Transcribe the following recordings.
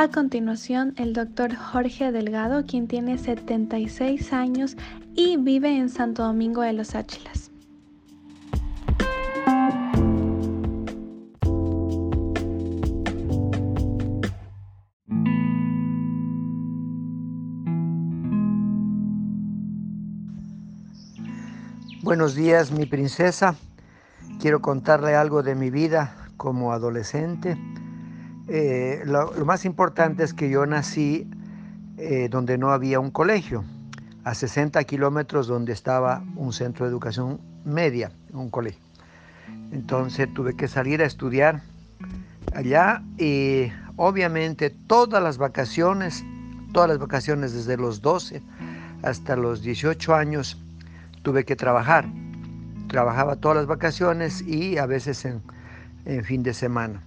A continuación, el doctor Jorge Delgado, quien tiene 76 años y vive en Santo Domingo de los Áchilas. Buenos días, mi princesa. Quiero contarle algo de mi vida como adolescente. Eh, lo, más importante es que yo nací eh, donde no había un colegio, a 60 kilómetros donde estaba un centro de educación media, un colegio. Entonces tuve que salir a estudiar allá y obviamente todas las vacaciones, todas las vacaciones desde los 12 hasta los 18 años, tuve que trabajar. Trabajaba todas las vacaciones y a veces en, fin de semana.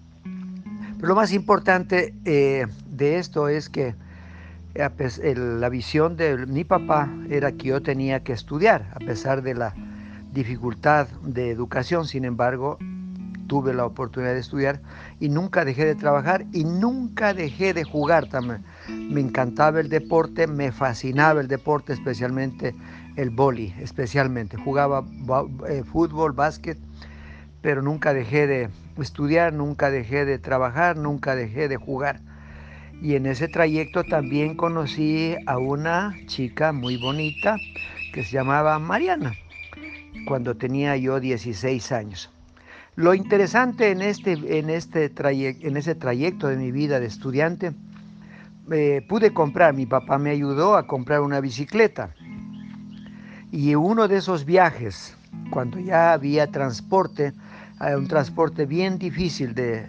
Lo más importante eh, de esto es que la visión de mi papá era que yo tenía que estudiar, a pesar de la dificultad de educación, sin embargo, tuve la oportunidad de estudiar y nunca dejé de trabajar y nunca dejé de jugar también. Me encantaba el deporte, me fascinaba el deporte, especialmente el boli, especialmente. Jugaba eh, fútbol, básquet, pero nunca dejé de estudiar, nunca dejé de trabajar, nunca dejé de jugar. Y en ese trayecto también conocí a una chica muy bonita que se llamaba Mariana, cuando tenía yo 16 años. Lo interesante en, este, en, este en ese trayecto de mi vida de estudiante, eh, pude comprar, mi papá me ayudó a comprar una bicicleta. Y uno de esos viajes, cuando ya había transporte, un transporte bien difícil de,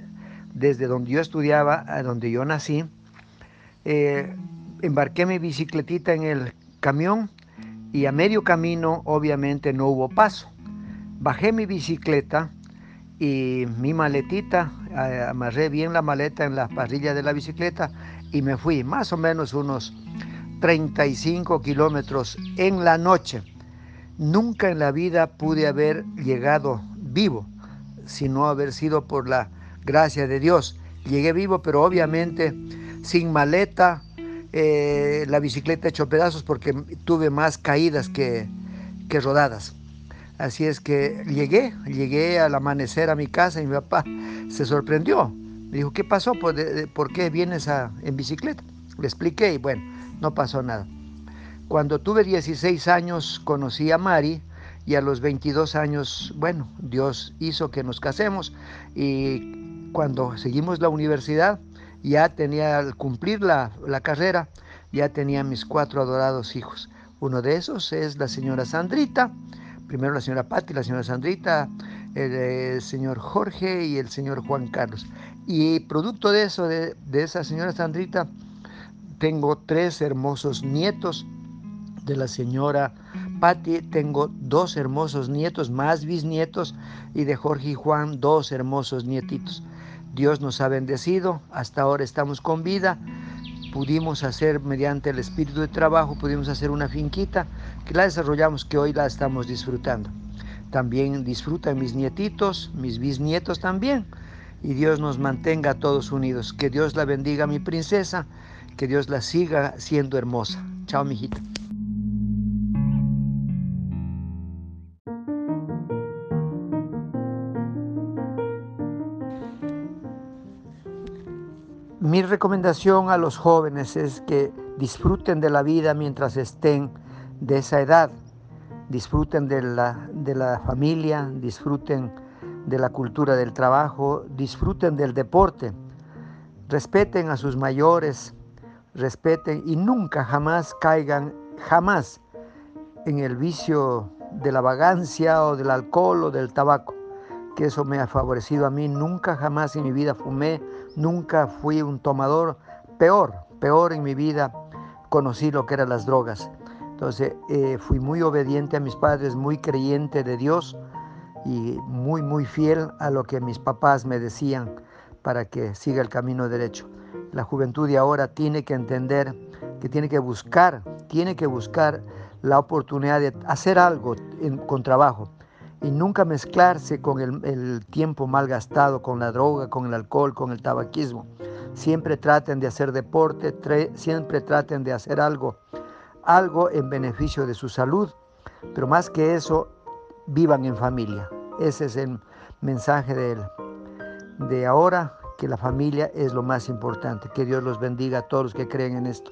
desde donde yo estudiaba a donde yo nací, eh, embarqué mi bicicletita en el camión y a medio camino obviamente no hubo paso. Bajé mi bicicleta y mi maletita, eh, amarré bien la maleta en la parrilla de la bicicleta y me fui más o menos unos 35 kilómetros en la noche. Nunca en la vida pude haber llegado vivo, sino haber sido por la gracia de Dios. Llegué vivo, pero obviamente sin maleta, eh, la bicicleta hecho pedazos porque tuve más caídas que, que rodadas. Así es que llegué, llegué al amanecer a mi casa y mi papá se sorprendió. Me dijo, ¿qué pasó? ¿Por, qué vienes en bicicleta? Le expliqué y bueno, no pasó nada. Cuando tuve 16 años conocí a Mari y a los 22 años, bueno, Dios hizo que nos casemos y cuando seguimos la universidad, ya tenía, al cumplir la, la carrera, ya tenía mis cuatro adorados hijos. Uno de esos es la señora Sandrita, primero la señora Patti, la señora Sandrita, el, señor Jorge y el señor Juan Carlos. Y producto de eso, de, esa señora Sandrita, tengo tres hermosos nietos de la señora Patti, tengo dos hermosos nietos, más bisnietos, y de Jorge y Juan, dos hermosos nietitos. Dios nos ha bendecido, hasta ahora estamos con vida pudimos hacer mediante el espíritu de trabajo, pudimos hacer una finquita que la desarrollamos, que hoy la estamos disfrutando. También disfrutan mis nietitos, mis bisnietos también. Y Dios nos mantenga todos unidos. Que Dios la bendiga, mi princesa. Que Dios la siga siendo hermosa. Chao, mijita. Mi recomendación a los jóvenes es que disfruten de la vida mientras estén de esa edad, disfruten de la, de la familia, disfruten de la cultura del trabajo, disfruten del deporte, respeten a sus mayores, respeten y nunca jamás caigan, jamás en el vicio de la vagancia o del alcohol o del tabaco que eso me ha favorecido a mí. Nunca jamás en mi vida fumé, nunca fui un tomador. Peor, peor en mi vida conocí lo que eran las drogas. Entonces eh, fui muy obediente a mis padres, muy creyente de Dios y muy, muy fiel a lo que mis papás me decían para que siga el camino derecho. La juventud de ahora tiene que entender que tiene que buscar, tiene que buscar la oportunidad de hacer algo con trabajo y nunca mezclarse con el, tiempo mal gastado, con la droga, con el alcohol, con el tabaquismo. siempre traten de hacer deporte, siempre traten de hacer algo, algo en beneficio de su salud, pero más que eso, vivan en familia. Ese es el mensaje de, de ahora, que la familia es lo más importante. Que Dios los bendiga a todos los que creen en esto.